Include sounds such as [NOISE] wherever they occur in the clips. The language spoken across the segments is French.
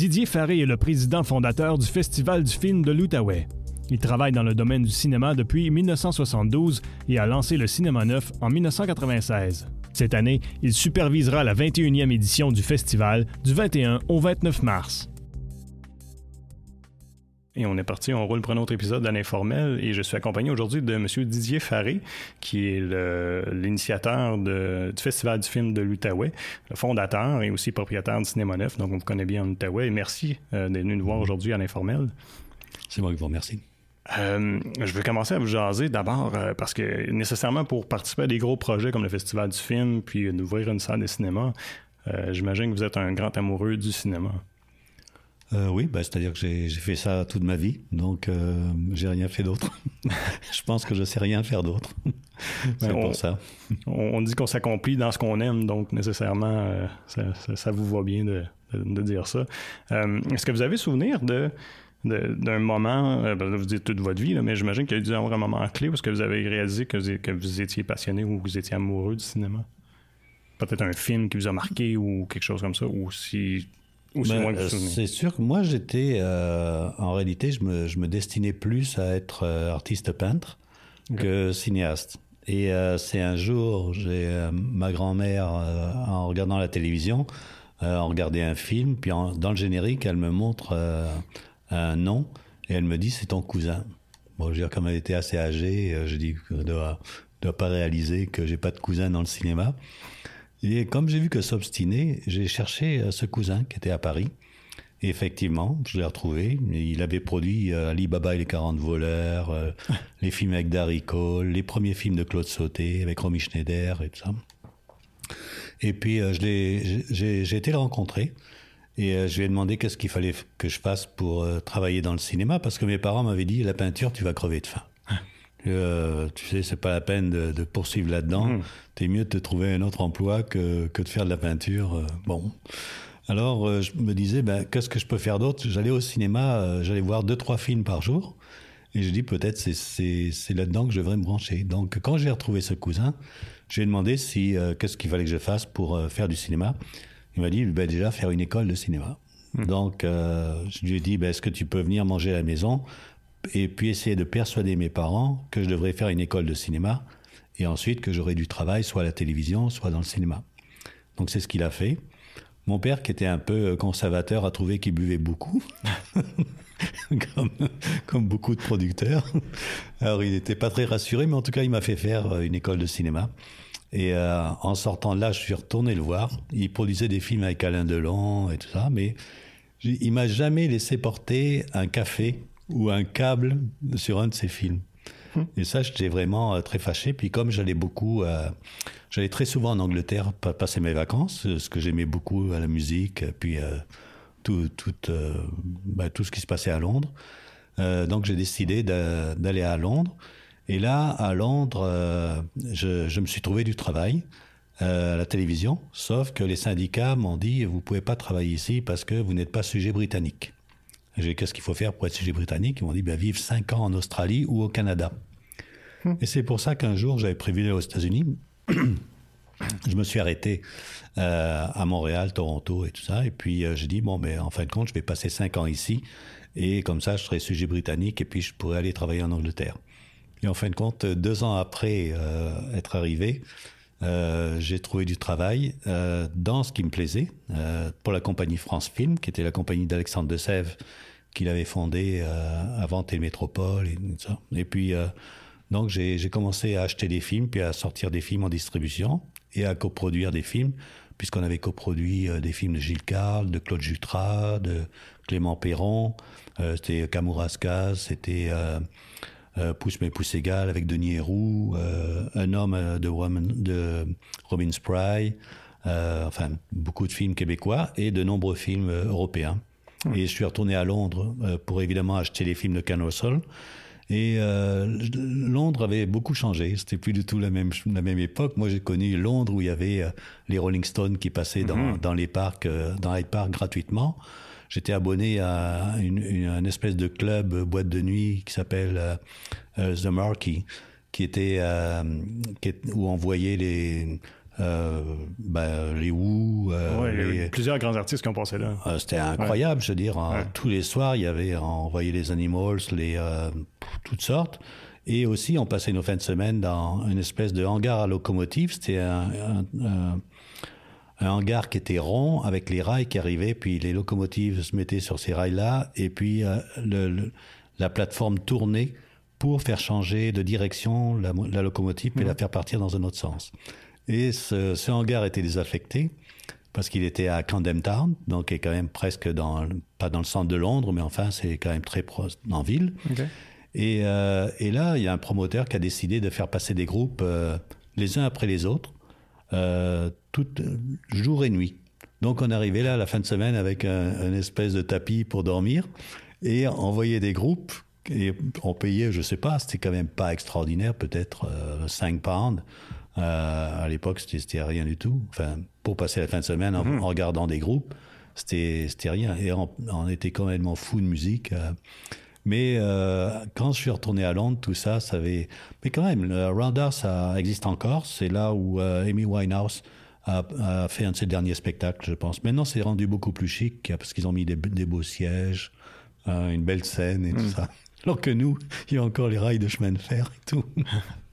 Didier Faré est le président fondateur du Festival du film de l'Outaouais. Il travaille dans le domaine du cinéma depuis 1972 et a lancé le Cinéma Neuf en 1996. Cette année, il supervisera la 21e édition du festival du 21 au 29 mars. Et on est parti, on roule pour un autre épisode de l'informel et je suis accompagné aujourd'hui de M. Didier Faré, qui est l'initiateur du Festival du film de l'Outaouais, le fondateur et aussi propriétaire du Cinéma Neuf, donc on vous connaît bien en Outaouais. Et merci euh, d'être venu nous voir aujourd'hui à l'informel. C'est moi qui vous remercie. Euh, je vais commencer à vous jaser d'abord euh, parce que nécessairement pour participer à des gros projets comme le Festival du film puis d'ouvrir une salle de cinéma, j'imagine que vous êtes un grand amoureux du cinéma. Oui, ben, c'est-à-dire que j'ai fait ça toute ma vie, donc j'ai rien fait d'autre. [LAUGHS] je pense que je sais rien faire d'autre. [LAUGHS] C'est pour ça. on dit qu'on s'accomplit dans ce qu'on aime, donc nécessairement, ça, vous va bien de, de dire ça. Est-ce que vous avez souvenir de d'un moment, euh, ben vous dites toute votre vie, mais j'imagine qu'il y a dû avoir un moment clé parce que vous avez réalisé que vous, étiez passionné ou que vous étiez amoureux du cinéma? Peut-être un film qui vous a marqué ou quelque chose comme ça, ou si. Ben, c'est sûr que moi, j'étais. Euh, en réalité, je me, je me, destinais plus à être euh, artiste peintre que cinéaste. Et c'est un jour, j'ai ma grand-mère, en regardant la télévision, en regardait un film, puis dans le générique, elle me montre un nom et elle me dit c'est ton cousin. Bon, je veux dire, comme elle était assez âgée, euh, je dis que je dois, dois pas réaliser que j'ai pas de cousin dans le cinéma. Et comme j'ai vu que s'obstinait, j'ai cherché euh, ce cousin qui était à Paris. Et effectivement, je l'ai retrouvé. Il avait produit euh, Ali Baba et les 40 voleurs, [LAUGHS] les films avec Darry Cole, les premiers films de Claude Sauté avec Romy Schneider et tout ça. Et puis, j'ai été le rencontrer. Et euh, je lui ai demandé qu'est-ce qu'il fallait que je fasse pour euh, travailler dans le cinéma, parce que mes parents m'avaient dit la peinture, tu vas crever de faim. Euh, tu sais, c'est pas la peine de, poursuivre là-dedans. Mmh. T'es mieux de te trouver un autre emploi que, que de faire de la peinture. bon. Alors, je me disais, ben, qu'est-ce que je peux faire d'autre? J'allais au cinéma, j'allais voir deux, trois films par jour. Et je dis, peut-être c'est là-dedans que je devrais me brancher. Donc, quand j'ai retrouvé ce cousin, j'ai demandé si qu'est-ce qu'il fallait que je fasse pour faire du cinéma. Il m'a dit, ben déjà, faire une école de cinéma. Hmm. Donc, euh, je lui ai dit, ben, est-ce que tu peux venir manger à la maison? Et puis essayer de persuader mes parents que je devrais faire une école de cinéma et ensuite que j'aurais du travail soit à la télévision, soit dans le cinéma. Donc, c'est ce qu'il a fait. Mon père, qui était un peu conservateur, a trouvé qu'il buvait beaucoup, [LAUGHS] comme, beaucoup de producteurs. Alors, il n'était pas très rassuré, mais en tout cas, il m'a fait faire une école de cinéma. Et euh, en sortant de là, je suis retourné le voir. Il produisait des films avec Alain Delon et tout ça, mais il m'a jamais laissé porter un café ou un câble sur un de ses films. Hum. Et ça, j'étais vraiment euh, très fâché. Puis comme j'allais beaucoup, euh, j'allais très souvent en Angleterre passer mes vacances, ce que j'aimais beaucoup à la musique, puis tout, tout, bah, tout ce qui se passait à Londres. donc j'ai décidé d'aller à Londres. Et là, à Londres, euh, je, me suis trouvé du travail euh, à la télévision, sauf que les syndicats m'ont dit vous pouvez pas travailler ici parce que vous n'êtes pas sujet britannique. Qu'est-ce qu'il faut faire pour être sujet britannique Ils m'ont dit ben, vivre cinq ans en Australie ou au Canada. Hmm. Et c'est pour ça qu'un jour j'avais prévu d'aller aux États-Unis. [CLEARS THROAT] je me suis arrêté euh, à Montréal, Toronto et tout ça. Et puis j'ai dit bon, ben en fin de compte, je vais passer cinq ans ici et comme ça, je serai sujet britannique et puis je pourrais aller travailler en Angleterre. Et en fin de compte, deux ans après euh, être arrivé, euh, j'ai trouvé du travail euh, dans ce qui me plaisait euh, pour la compagnie France Film, qui était la compagnie d'Alexandre de Sèvres qu'il avait fondée euh, avant Télémétropole et tout ça. Et puis donc j'ai commencé à acheter des films, puis à sortir des films en distribution et à coproduire des films, puisqu'on avait coproduit des films de Gilles Carle, de Claude Jutras, de Clément Perron, c'était Kamouraska, c'était euh, Pousse mais pousse égal avec Denis Héroux, euh, Un homme euh, de, de Robin Spry, enfin beaucoup de films québécois et de nombreux films européens. Et je suis retourné à Londres pour évidemment acheter les films de Ken Russell. Et Londres avait beaucoup changé. C'était plus du tout la même la même époque. Moi, j'ai connu Londres où il y avait les Rolling Stones qui passaient dans, mm-hmm. dans les parcs, dans Hyde Park gratuitement j'étais abonné à une, une, espèce de club euh, boîte de nuit qui s'appelle euh, euh, The Marquee, qui était où on voyait les ben, les Who. les... plusieurs grands artistes qui ont passé là. C'était incroyable, je veux dire. Tous les soirs, il y avait, on voyait les Animals, les, toutes sortes. Et aussi, on passait nos fins de semaine dans une espèce de hangar à locomotive. C'était un, hangar qui était rond avec les rails qui arrivaient, puis les locomotives se mettaient sur ces rails-là, et puis le, la plateforme tournait pour faire changer de direction la, locomotive et la faire partir dans un autre sens. Et ce, hangar était désaffecté parce qu'il était à Camden Town, donc est quand même presque dans, pas dans le centre de Londres, mais enfin c'est quand même très proche en ville. Et, euh, et, là, il y a un promoteur qui a décidé de faire passer des groupes euh, les uns après les autres, euh, tout, jour et nuit. Donc on arrivait là à la fin de semaine avec un, espèce de tapis pour dormir et envoyer des groupes et on payait, je sais pas, c'était quand même pas extraordinaire, peut-être 5 pounds. À l'époque, c'était rien du tout. Enfin, pour passer la fin de semaine en, mhm. regardant des groupes, c'était rien. Et on, on, était complètement fou de musique. Mais euh, quand je suis retourné à Londres, tout ça, ça avait. Mais quand même, le Rounder, ça existe encore. C'est là où euh, Amy Winehouse a, fait un de ses derniers spectacles, je pense. Maintenant, c'est rendu beaucoup plus chic parce qu'ils ont mis des, beaux sièges, euh, une belle scène et tout hmm. ça. Alors que nous, il y a encore les rails de chemin de fer et tout. [LAUGHS]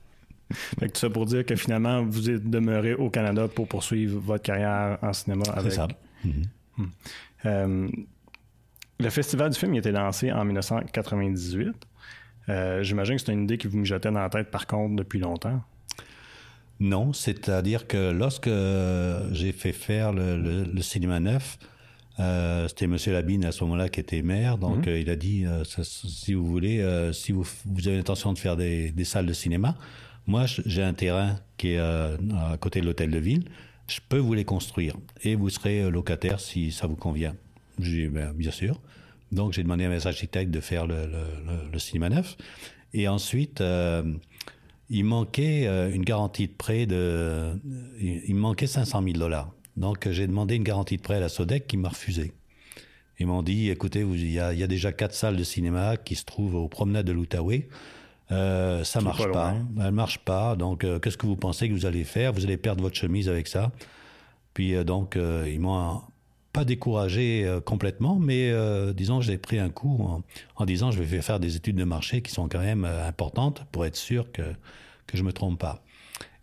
fait tout ça pour dire que finalement, vous êtes demeuré au Canada pour poursuivre votre carrière en cinéma avec. C'est ça. Hmm. Le Festival du film il a été lancé en 1998. Euh, j'imagine que c'est une idée qui vous mijotait dans la tête, par contre, depuis longtemps. Non, c'est-à-dire que lorsque j'ai fait faire le, cinéma neuf, euh, c'était M. Labine à ce moment-là qui était maire, donc mhm. euh, il a dit si vous voulez, si vous, avez l'intention de faire des, des, salles de cinéma, moi j'ai un terrain qui est à côté de l'hôtel de ville, je peux vous les construire et vous serez locataire si ça vous convient. J'ai dit, ben, bien sûr. Donc, j'ai demandé à mes architectes de faire le, cinéma neuf. Et ensuite, euh, il manquait euh, une garantie de prêt de. Il manquait 500 000 dollars. Donc, j'ai demandé une garantie de prêt à la Sodec qui m'a refusé. Ils m'ont dit écoutez, il y, y a déjà quatre salles de cinéma qui se trouvent aux promenades de l'Outaouais. Euh, ça marche pas, pas. Elle marche pas. Donc, euh, qu'est-ce que vous pensez que vous allez faire? Vous allez perdre votre chemise avec ça. Puis, donc, ils m'ont pas découragé euh, complètement, mais euh, disons, j'ai pris un coup en, disant je vais faire des études de marché qui sont quand même euh, importantes pour être sûr que, que je me trompe pas.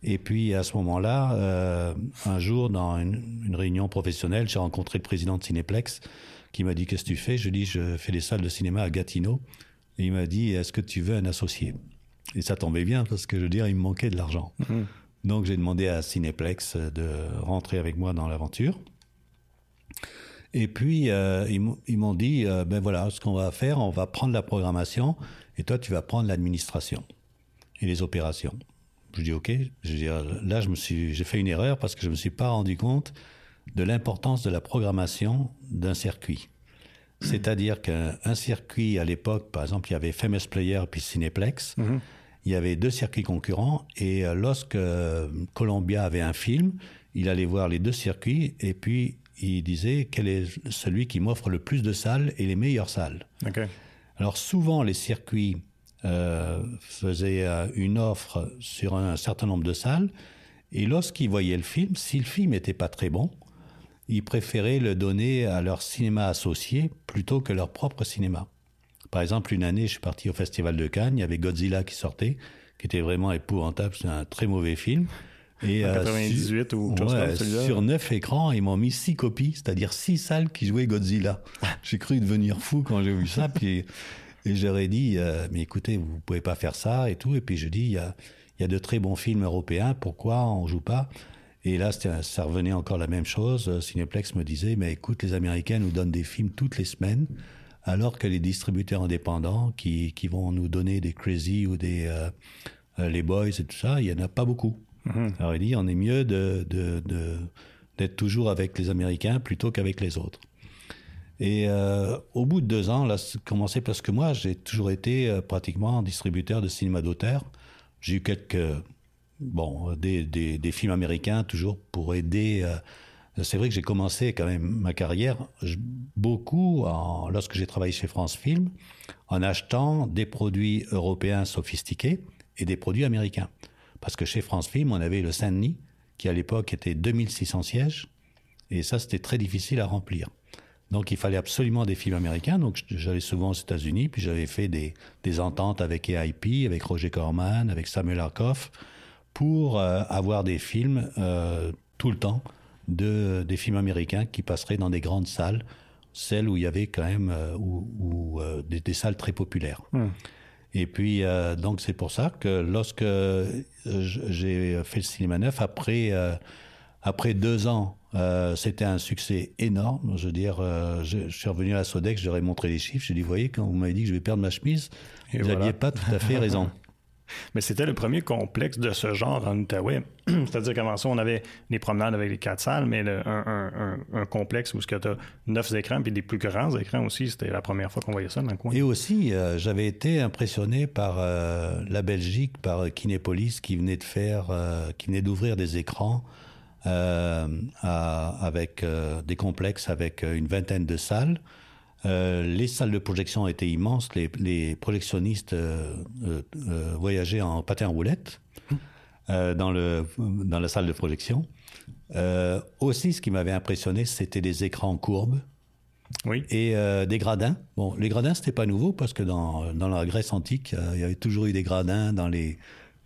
Et puis à ce moment-là, un jour dans une, réunion professionnelle, j'ai rencontré le président de Cinéplex qui m'a dit qu'est-ce que tu fais Je dis je fais des salles de cinéma à Gatineau. Et il m'a dit est-ce que tu veux un associé? Et ça tombait bien parce que je veux dire il me manquait de l'argent. Mmh. Donc j'ai demandé à Cinéplex de rentrer avec moi dans l'aventure. Et puis, euh, ils m'ont dit, euh, ben voilà, ce qu'on va faire, on va prendre la programmation et toi, tu vas prendre l'administration et les opérations. Je dis, OK. Je dis, là, je me suis, j'ai fait une erreur parce que je me suis pas rendu compte de l'importance de la programmation d'un circuit. C'est-à-dire qu'un circuit, à l'époque, par exemple, il y avait Famous Player puis Cineplex. Mm-hmm. Il y avait deux circuits concurrents et euh, lorsque Columbia avait un film, il allait voir les deux circuits et puis il disait quel est celui qui m'offre le plus de salles et les meilleures salles. Alors souvent les circuits euh, faisaient euh, une offre sur un, certain nombre de salles et lorsqu'ils voyaient le film, si le film n'était pas très bon, ils préféraient le donner à leur cinéma associé plutôt que leur propre cinéma. Par exemple, une année, je suis parti au Festival de Cannes, il y avait Godzilla qui sortait, qui était vraiment épouvantable, c'est un très mauvais film. Et, 98 euh, ou Sur neuf écrans, ils m'ont mis six copies, c'est-à-dire six salles qui jouaient Godzilla. [LAUGHS] J'ai cru devenir fou quand j'ai vu ça. Puis, et j'aurais dit, euh, mais écoutez, vous pouvez pas faire ça et tout. Et puis je dis, il y a, y a de très bons films européens, pourquoi on joue pas Et là, ça revenait encore la même chose. Cineplex me disait, mais écoute, les Américains nous donnent des films toutes les semaines, alors que les distributeurs indépendants qui, qui vont nous donner des Crazy ou des euh, les Boys et tout ça, il y en a pas beaucoup. Mhm. Alors il dit, on est mieux de, d'être toujours avec les Américains plutôt qu'avec les autres. Et euh, au bout de deux ans, là, commencé parce que moi, j'ai toujours été euh, pratiquement distributeur de cinéma d'auteur. J'ai eu quelques, bon, des, des, films américains toujours pour aider. Euh, c'est vrai que j'ai commencé quand même ma carrière beaucoup lorsque j'ai travaillé chez France Film en achetant des produits européens sophistiqués et des produits américains. Parce que chez France Film, on avait le Saint-Denis, qui à l'époque était 2600 sièges. Et ça, c'était très difficile à remplir. Donc il fallait absolument des films américains. Donc j'allais souvent aux États-Unis, puis j'avais fait des, des, ententes avec AIP, avec Roger Corman, avec Samuel Arkoff, pour euh, avoir des films euh, tout le temps, de, des films américains qui passeraient dans des grandes salles, celles où il y avait quand même euh, où, des, des, salles très populaires. Hmm. Et puis, donc, c'est pour ça que lorsque j'ai fait le cinéma neuf, après, après deux ans euh, c'était un succès énorme. Je veux dire, je, suis revenu à la Sodex, j'aurais montré les chiffres. J'ai dit, vous voyez, quand vous m'avez dit que je vais perdre ma chemise, vous n'aviez pas tout à fait raison. [LAUGHS] Mais c'était le premier complexe de ce genre en Outaouais. [CLEARS THROAT] C'est-à-dire qu'avant ça, on avait les promenades avec les quatre salles, mais un, complexe où tu as neuf écrans, puis des plus grands écrans aussi. C'était la première fois qu'on voyait ça dans le coin. Et aussi, euh, j'avais été impressionné par la Belgique, par Kinépolis, qui venait de faire, qui venait d'ouvrir des écrans euh, avec euh, des complexes avec euh, une vingtaine de salles. Les salles de projection étaient immenses. Les, projectionnistes voyageaient en patin roulette dans, le, dans la salle de projection. aussi, ce qui m'avait impressionné, c'était des écrans courbes. Oui. Et des gradins. Bon, les gradins, c'était pas nouveau parce que dans, dans la Grèce antique, il y avait toujours eu des gradins dans les,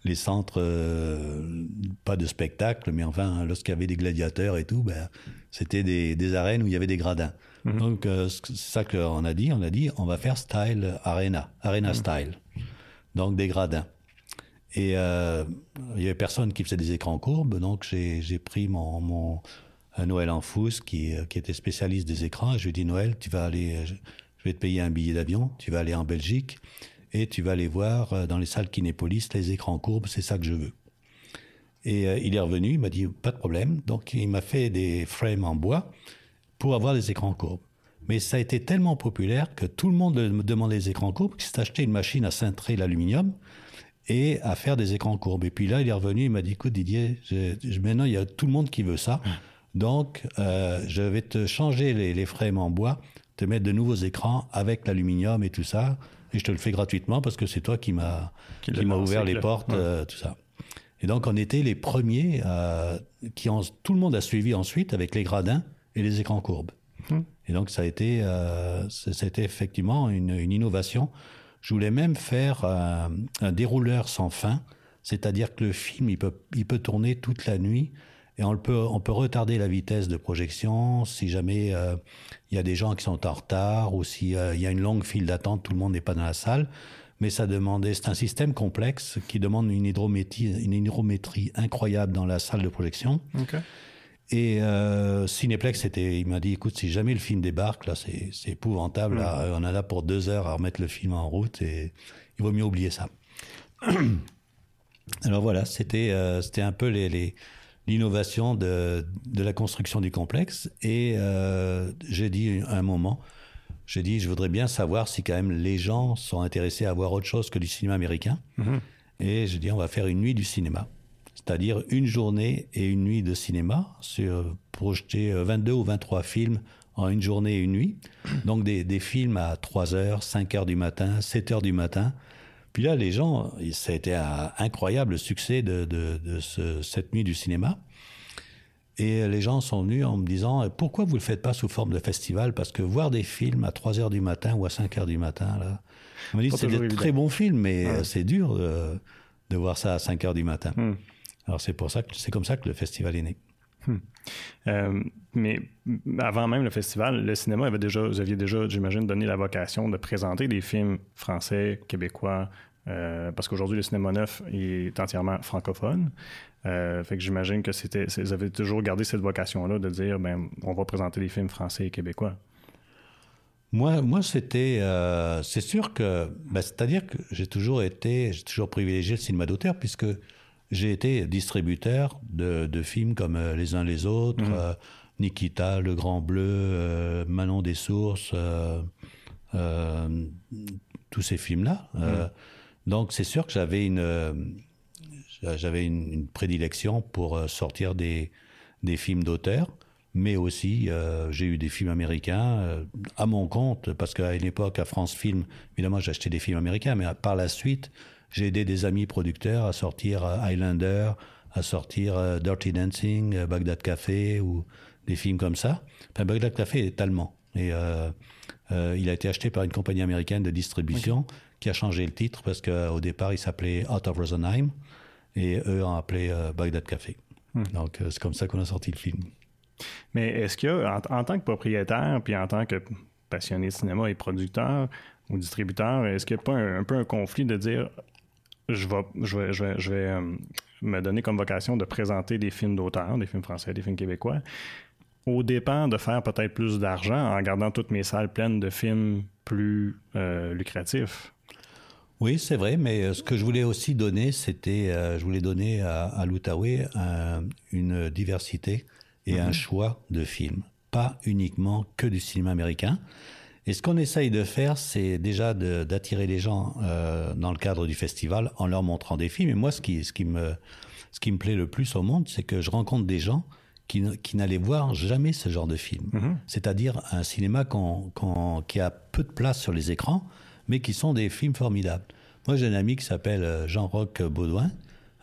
les centres, euh, pas de spectacle, mais enfin, lorsqu'il y avait des gladiateurs et tout, ben, c'était des, arènes où il y avait des gradins. Mhm. Donc, euh, c'est ça qu'on a dit. On a dit, on va faire style arena, arena mhm. style. Donc, des gradins. Et euh, il y avait personne qui faisait des écrans courbes, donc j'ai pris mon, mon Noël Enfous, qui, qui était spécialiste des écrans, et je lui ai dit, Noël, tu vas aller, je vais te payer un billet d'avion, tu vas aller en Belgique, et tu vas aller voir euh, dans les salles Kinépolis les écrans courbes, c'est ça que je veux. Et euh, il est revenu, il m'a dit pas de problème. Donc il m'a fait des frames en bois pour avoir des écrans courbes. Mais ça a été tellement populaire que tout le monde me demandait des écrans courbes qu'il s'est acheté une machine à cintrer l'aluminium et à faire des écrans courbes. Et puis là, il est revenu, il m'a dit écoute Didier, maintenant il y a tout le monde qui veut ça. Donc euh, je vais te changer les, les frames en bois, te mettre de nouveaux écrans avec l'aluminium et tout ça et je te le fais gratuitement parce que c'est toi qui m'a qui, m'a ouvert les portes, euh, tout ça. Et donc on était les premiers euh, qui tout le monde a suivi ensuite avec les gradins et les écrans courbes. Hum. Et donc ça a été euh, c'était effectivement une, une, innovation. Je voulais même faire un, un dérouleur sans fin, c'est-à-dire que le film il peut il peut tourner toute la nuit et on peut, on peut retarder la vitesse de projection si jamais euh, il y a des gens qui sont en retard ou s'il euh, y a une longue file d'attente, tout le monde n'est pas dans la salle. Mais ça demandait, c'est un système complexe qui demande une hydrométrie, une hydrométrie incroyable dans la salle de projection. Et euh, Cineplex, c'était, il m'a dit, écoute, si jamais le film débarque, là, c'est, c'est épouvantable. Mm. on a là pour deux heures à remettre le film en route et il vaut mieux oublier ça. [COUGHS] Alors voilà, c'était, euh, c'était un peu les, les l'innovation de, de, la construction du complexe. Et euh, j'ai dit à un moment, j'ai dit, je voudrais bien savoir si quand même les gens sont intéressés à voir autre chose que du cinéma américain. Mhm. Et j'ai dit, on va faire une nuit du cinéma. C'est-à-dire une journée et une nuit de cinéma, sur projeter 22 ou 23 films en une journée et une nuit. Donc des, des films à 3 heures, 5 heures du matin, 7 heures du matin, puis là, les gens, ça a été un incroyable succès de, de, de ce, cette nuit du cinéma. Et les gens sont venus en me disant pourquoi vous le faites pas sous forme de festival? Parce que voir des films à 3 heures du matin ou à 5 heures du matin, là, on me dit c'est des très bons films, mais c'est dur de, de, voir ça à 5 heures du matin. Hmm. Alors c'est pour ça que c'est comme ça que le festival est né. Hmm. Euh, mais avant même le festival, le cinéma avait déjà, vous aviez déjà, j'imagine, donné la vocation de présenter des films français, québécois, euh, parce qu'aujourd'hui le cinéma neuf est entièrement francophone. Euh, fait que j'imagine que c'était, vous avez toujours gardé cette vocation-là de dire, ben, on va présenter des films français et québécois. Moi, moi, c'était, c'est sûr que, ben, c'est-à-dire que j'ai toujours été, j'ai toujours privilégié le cinéma d'auteur puisque j'ai été distributeur de, de, films comme euh, Les uns les autres, mhm. euh, Nikita, Le Grand Bleu, euh, Manon des Sources, tous ces films-là. Mhm. donc c'est sûr que j'avais une, j'avais une, prédilection pour sortir des, des films d'auteur. Mais aussi, j'ai eu des films américains à mon compte, parce qu'à une époque, à France Film, évidemment, j'achetais des films américains, mais par la suite, j'ai aidé des amis producteurs à sortir Highlander, à sortir Dirty Dancing, Bagdad Café ou des films comme ça. Enfin, Bagdad Café est allemand et il a été acheté par une compagnie américaine de distribution qui a changé le titre parce qu'au départ il s'appelait Out of Rosenheim et eux ont appelé Bagdad Café. Hmm. Donc c'est comme ça qu'on a sorti le film. Mais est-ce y a, en, tant que propriétaire, puis en tant que passionné de cinéma et producteur ou distributeur, est-ce qu'il n'y a pas un, peu un conflit de dire je vais, je vais, euh, me donner comme vocation de présenter des films d'auteur, des films français, des films québécois, au dépend de faire peut-être plus d'argent en gardant toutes mes salles pleines de films plus euh, lucratifs? Oui, c'est vrai, mais euh, ce que je voulais aussi donner, c'était, je voulais donner à, à l'Outaouais une diversité et un mhm. choix de films, pas uniquement que du cinéma américain. Et ce qu'on essaye de faire, c'est déjà d'attirer les gens euh, dans le cadre du festival en leur montrant des films. Et moi, ce qui, ce qui, me, ce qui me plaît le plus au monde, c'est que je rencontre des gens qui, qui n'allaient voir jamais ce genre de film. Mhm. C'est-à-dire un cinéma qui a peu de place sur les écrans, mais qui sont des films formidables. Moi, j'ai un ami qui s'appelle euh, Jean-Roch Baudouin,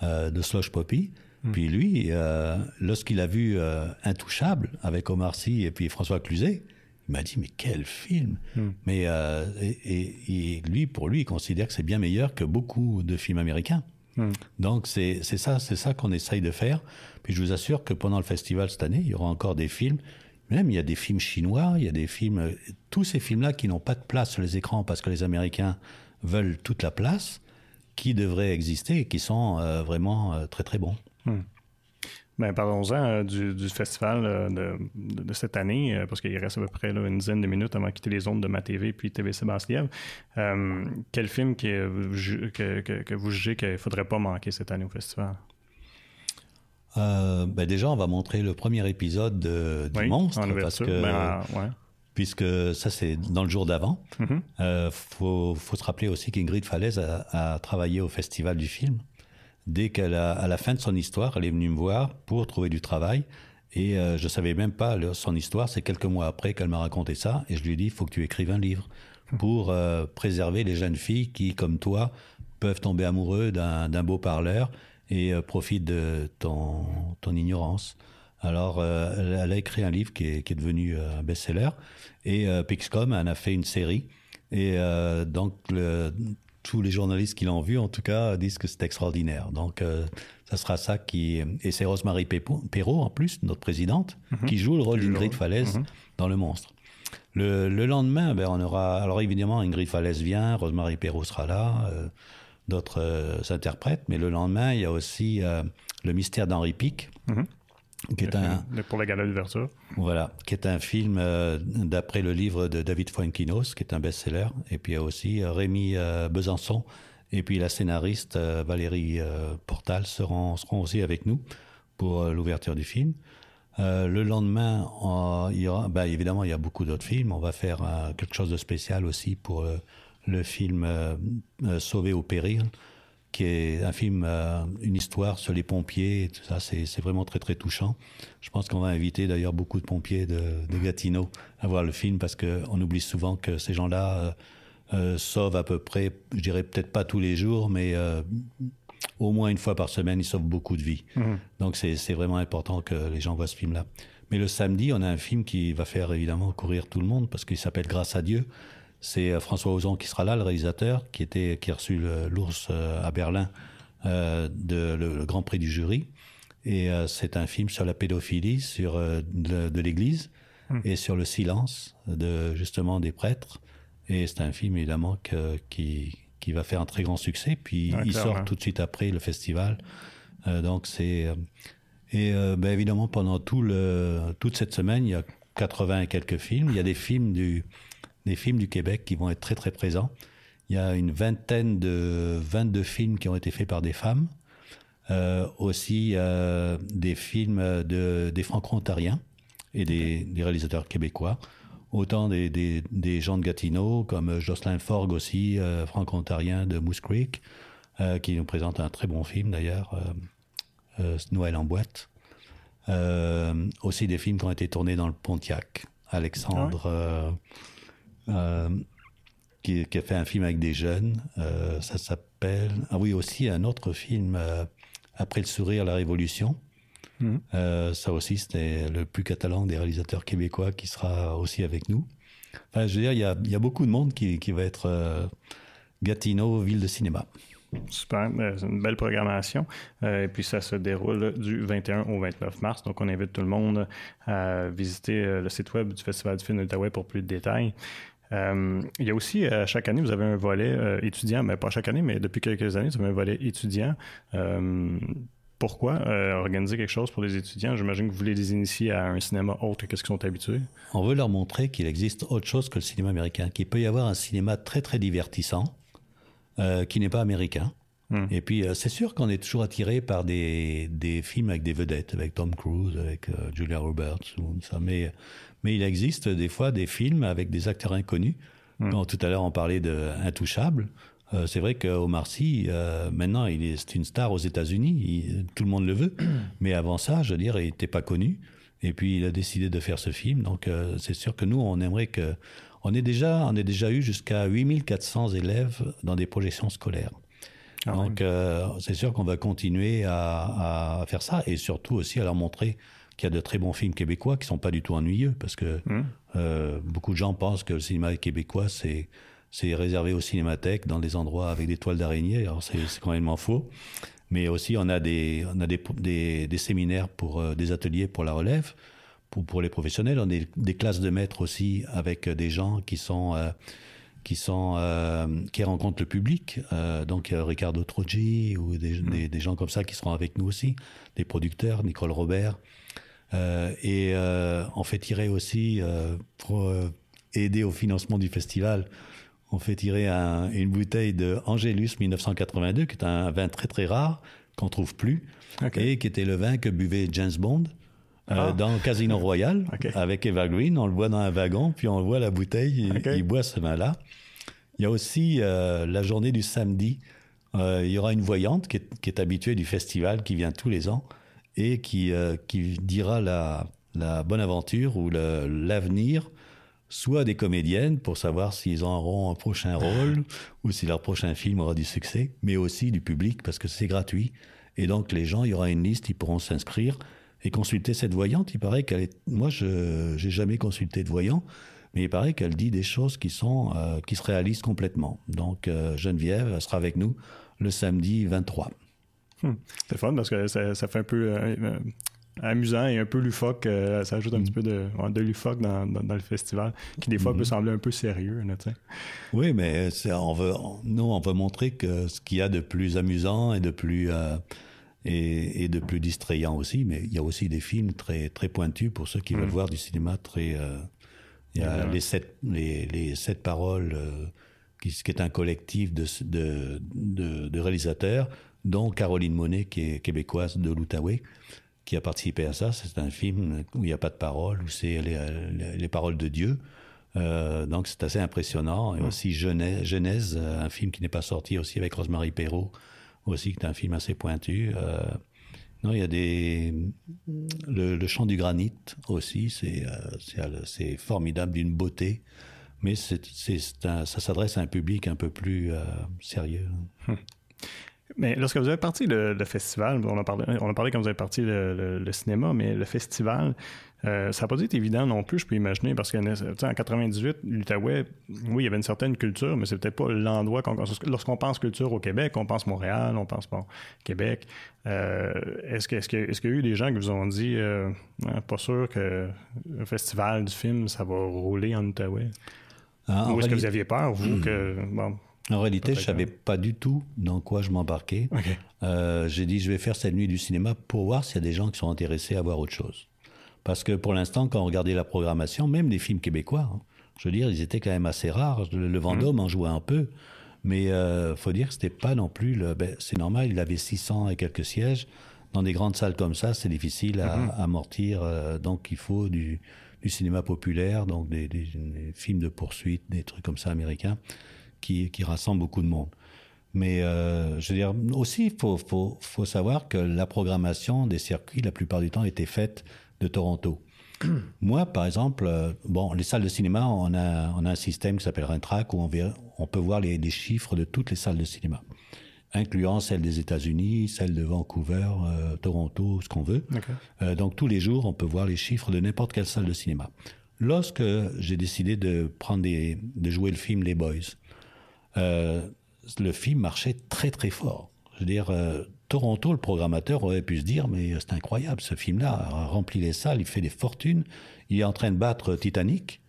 euh, de Slosh Poppy, Hmm. Puis lui, euh, lorsqu'il a vu euh, Intouchable avec Omar Sy et puis François Cluzet, il m'a dit mais quel film hmm. Mais euh, et, lui, pour lui, il considère que c'est bien meilleur que beaucoup de films américains. Hmm. Donc c'est ça, c'est ça qu'on essaye de faire. Puis je vous assure que pendant le festival cette année, il y aura encore des films. Même il y a des films chinois, il y a des films, tous ces films-là qui n'ont pas de place sur les écrans parce que les Américains veulent toute la place, qui devraient exister et qui sont vraiment très très bons. Hmm. Ben, parlons-en euh, du, festival euh, de, cette année, euh, parce qu'il reste à peu près une dizaine de minutes avant de quitter les zones de ma TV puis TVC Basse-Lièvre. quel film que, vous jugez qu'il ne faudrait pas manquer cette année au festival? Ben déjà, on va montrer le premier épisode du Monstre. parce que, ben, Puisque ça, c'est dans le jour d'avant. Il mm-hmm. faut, se rappeler aussi qu'Ingrid Falaise a travaillé au festival du film dès qu'elle a, à la fin de son histoire, elle est venue me voir pour trouver du travail. Et euh, je savais même pas son histoire. C'est quelques mois après qu'elle m'a raconté ça. Et je lui ai dit, il faut que tu écrives un livre pour euh, préserver les jeunes filles qui, comme toi, peuvent tomber amoureux d'un beau parleur et euh, profitent de ton, ignorance. Alors, euh, elle a écrit un livre qui est, qui est devenu un best-seller. Et Pixcom en a fait une série. Et donc, le, tous les journalistes qui l'ont vu, en tout cas, disent que c'est extraordinaire. Donc, euh, ça sera ça qui. Et c'est Rosemary Perrault, en plus, notre présidente, mhm. qui joue le rôle d'Ingrid Falaise mhm. dans Le Monstre. Le, lendemain, ben, on aura. Alors, évidemment, Ingrid Falaise vient, Rosemary Perrault sera là, euh, d'autres euh, interprètes, mais le lendemain, il y a aussi Le mystère d'Henri Pic. Mhm qui est un [LAUGHS] pour la gala d'ouverture. Voilà, qui est un film euh, d'après le livre de David Fuenquinos, qui est un best-seller, et puis il y a aussi euh, Rémi euh, Besançon et puis la scénariste Valérie Portal seront seront aussi avec nous pour l'ouverture du film. le lendemain, il y aura, bah, évidemment, il y a beaucoup d'autres films. On va faire quelque chose de spécial aussi pour le film Sauvé au péril qui est un film, euh, une histoire sur les pompiers, et tout ça, c'est vraiment très très touchant. Je pense qu'on va inviter d'ailleurs beaucoup de pompiers de, de, Gatineau à voir le film parce qu'on oublie souvent que ces gens-là euh, euh, sauvent à peu près, je dirais peut-être pas tous les jours, mais au moins une fois par semaine, ils sauvent beaucoup de vies. Mmh. Donc c'est vraiment important que les gens voient ce film-là. Mais le samedi, on a un film qui va faire évidemment courir tout le monde parce qu'il s'appelle Grâce à Dieu. C'est euh, François Ozon qui sera là, le réalisateur, qui, était, qui a reçu l'ours euh, à Berlin, euh, de, le, Grand Prix du jury. Et c'est un film sur la pédophilie, sur de, l'Église hmm. et sur le silence de justement des prêtres. Et c'est un film évidemment que, qui, qui va faire un très grand succès. Puis il sort tout de suite après le festival. donc c'est et ben évidemment pendant tout le toute cette semaine il y a 80 et quelques films. Il y a des films du des films du Québec qui vont être très très présents. Il y a une vingtaine de 22 films qui ont été faits par des femmes. Euh, aussi euh, des films de, des franco-ontariens et des, des, réalisateurs québécois. Autant des, des, des, gens de Gatineau, comme Jocelyn Forgue aussi, euh, franco-ontarien de Moose Creek, euh, qui nous présente un très bon film d'ailleurs, euh, euh, Noël en boîte. aussi des films qui ont été tournés dans le Pontiac. Alexandre... Ah euh, qui, qui, a fait un film avec des jeunes. Euh, ça s'appelle. Ah oui, aussi un autre film euh, Après le sourire, la révolution. Mmh. ça aussi, c'était le plus catalan des réalisateurs québécois qui sera aussi avec nous. Enfin, je veux dire, il y a, y a, beaucoup de monde qui, qui va être Gatineau, ville de cinéma. Super, c'est une belle programmation. Euh, et puis ça se déroule du 21 au 29 mars. Donc on invite tout le monde à visiter euh, le site web du Festival du film d'Outaouais pour plus de détails. Euh, il y a aussi, chaque année, vous avez un volet étudiant, mais pas chaque année, mais depuis quelques années, vous avez un volet étudiant. pourquoi organiser quelque chose pour les étudiants? J'imagine que vous voulez les initier à un cinéma autre que ce qu'ils sont habitués. On veut leur montrer qu'il existe autre chose que le cinéma américain, qu'il peut y avoir un cinéma très, très divertissant, euh, qui n'est pas américain. Hmm. Et puis, euh, c'est sûr qu'on est toujours attiré par des, des films avec des vedettes, avec Tom Cruise, avec euh, Julia Roberts, ou ça. Mais, mais il existe des fois des films avec des acteurs inconnus. Hmm. tout à l'heure, on parlait de Intouchable. c'est vrai qu'Omar Sy, maintenant, il est, c'est une star aux États-Unis. Tout le monde le veut. [CLEARS THROAT] mais avant ça, je veux dire, il n'était pas connu. Et puis, il a décidé de faire ce film. Donc, c'est sûr que nous, on aimerait que on est déjà, on est déjà eu jusqu'à 8400 élèves dans des projections scolaires. Ah Donc, euh, c'est sûr qu'on va continuer à, faire ça et surtout aussi à leur montrer qu'il y a de très bons films québécois qui sont pas du tout ennuyeux parce que hum. euh, beaucoup de gens pensent que le cinéma québécois c'est c'est réservé aux cinémathèques dans des endroits avec des toiles d'araignée. Alors c'est complètement faux. Mais aussi on a des on a des, des, séminaires pour euh, des ateliers pour la relève pour, les professionnels. On a des, classes de maîtres aussi avec des gens qui sont euh, qui sont euh, qui rencontrent le public. Euh, donc Ricardo Troggi ou mm. des, gens comme ça qui seront avec nous aussi, des producteurs, Nicole Robert. et on fait tirer aussi pour aider au financement du festival. On fait tirer une bouteille de Angelus 1982, qui est un vin très très rare qu'on trouve plus, et qui était le vin que buvait James Bond euh, ah. dans Casino Royal [LAUGHS] avec Eva Green. On le voit dans un wagon, puis on le voit à la bouteille. Il, boit ce vin-là. Il y a aussi euh, la journée du samedi. Euh, il y aura une voyante qui est, qui est, habituée du festival, qui vient tous les ans et qui, qui dira la, la bonne aventure ou l'avenir soit des comédiennes pour savoir s'ils auront un prochain rôle [LAUGHS] ou si leur prochain film aura du succès, mais aussi du public parce que c'est gratuit. Et donc les gens, il y aura une liste, ils pourront s'inscrire et consulter cette voyante. Il paraît qu'elle est. Moi, je n'ai jamais consulté de voyant, mais il paraît qu'elle dit des choses qui sont euh, qui se réalisent complètement. Donc euh, Geneviève sera avec nous le samedi 23. Hmm. C'est fun parce que ça, fait un peu euh, amusant et un peu lufoque. ça ajoute un petit hmm. peu de, de lufoque dans, dans, le festival, qui des fois hmm. peut sembler un peu sérieux. oui, mais on veut, nous, on veut montrer que ce qu'il y a de plus amusant et de plus et, de plus distrayant aussi. Mais il y a aussi des films très très pointus pour ceux qui veulent mm. voir du cinéma très. Euh, il y a les sept les, les sept paroles euh, qui, qui, est un collectif de de, de, réalisateurs, dont Caroline Monet qui est québécoise de l'Outaouais qui a participé à ça. C'est un film où il n'y a pas de paroles, où c'est les, les, paroles de Dieu. Euh, donc c'est assez impressionnant. Et mm. aussi Genèse, Genèse, un film qui n'est pas sorti aussi avec Rosemary Perrault, aussi, qui est un film assez pointu. Euh, non, il y a des. Le, chant du granit aussi, c'est euh, formidable, d'une beauté, mais c'est ça s'adresse à un public un peu plus euh, sérieux. Hum. Mais lorsque vous avez parti le, festival, on a parlé, on a parlé quand vous avez parti le, le cinéma, mais le festival, euh, ça n'a pas été évident non plus, je peux imaginer, parce qu'en 98, l'Outaouais, oui, il y avait une certaine culture, mais c'est peut-être pas l'endroit lorsqu'on pense culture au Québec, on pense Montréal, on pense bon, Québec. Euh, est-ce que qu'il y a eu des gens qui vous ont dit euh, hein, pas sûr que le festival du film ça va rouler en Outaouais? Ah, Ou est-ce que vous aviez peur, vous, que En réalité, je savais pas du tout dans quoi je m'embarquais. j'ai dit, je vais faire cette nuit du cinéma pour voir s'il y a des gens qui sont intéressés à voir autre chose. Parce que pour l'instant, quand on regardait la programmation, même les films québécois, hein, je veux dire, ils étaient quand même assez rares. Le, Vendôme mmh. en jouait un peu. Mais euh, faut dire que c'était pas non plus. Le, ben, c'est normal, il avait 600 et quelques sièges. Dans des grandes salles comme ça, c'est difficile à, mmh. amortir. Euh, donc il faut du, du, cinéma populaire, donc des, des, films de poursuite, des trucs comme ça américains, qui, qui rassemblent beaucoup de monde. Mais euh, je veux dire, aussi, il faut, faut, faut savoir que la programmation des circuits, la plupart du temps, était faite de Toronto. [CLEARS THROAT] Moi, par exemple, euh, bon, les salles de cinéma, on a, on a un système qui s'appelle Rentrack où on, on peut voir les, chiffres de toutes les salles de cinéma. incluant celle des États-Unis, celle de Vancouver, euh, Toronto, ce qu'on veut. Donc tous les jours, on peut voir les chiffres de n'importe quelle salle de cinéma. Lorsque j'ai décidé de prendre des, de jouer le film Les Boys, le film marchait très très fort. Je veux dire, Toronto, le programmateur aurait pu se dire, mais c'est incroyable, ce film-là a rempli les salles, il fait des fortunes, il est en train de battre Titanic.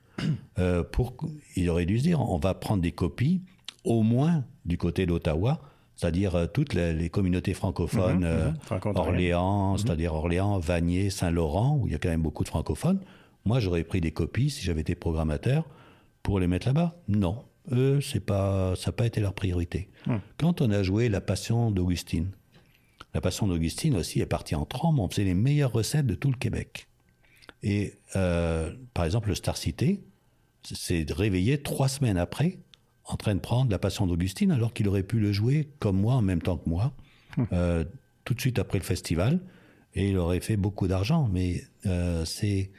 pour, il aurait dû se dire, on va prendre des copies, au moins du côté d'Ottawa, c'est-à-dire euh, toutes les, communautés francophones, mhm, euh, mhm. Orléans, mhm. c'est-à-dire Orléans, Vanier, Saint-Laurent, où il y a quand même beaucoup de francophones. Moi, j'aurais pris des copies si j'avais été programmateur pour les mettre là-bas. Non, eux, c'est pas, ça n'a pas été leur priorité. Quand on a joué La Passion d'Augustine, La Passion d'Augustine aussi est partie en trombe. On faisait les meilleures recettes de tout le Québec. Et euh, par exemple, le Star City s'est réveillé trois semaines après en train de prendre la Passion d'Augustine, alors qu'il aurait pu le jouer comme moi, en même temps que moi, hum. euh, tout de suite après le festival, et il aurait fait beaucoup d'argent. Mais euh, c'est,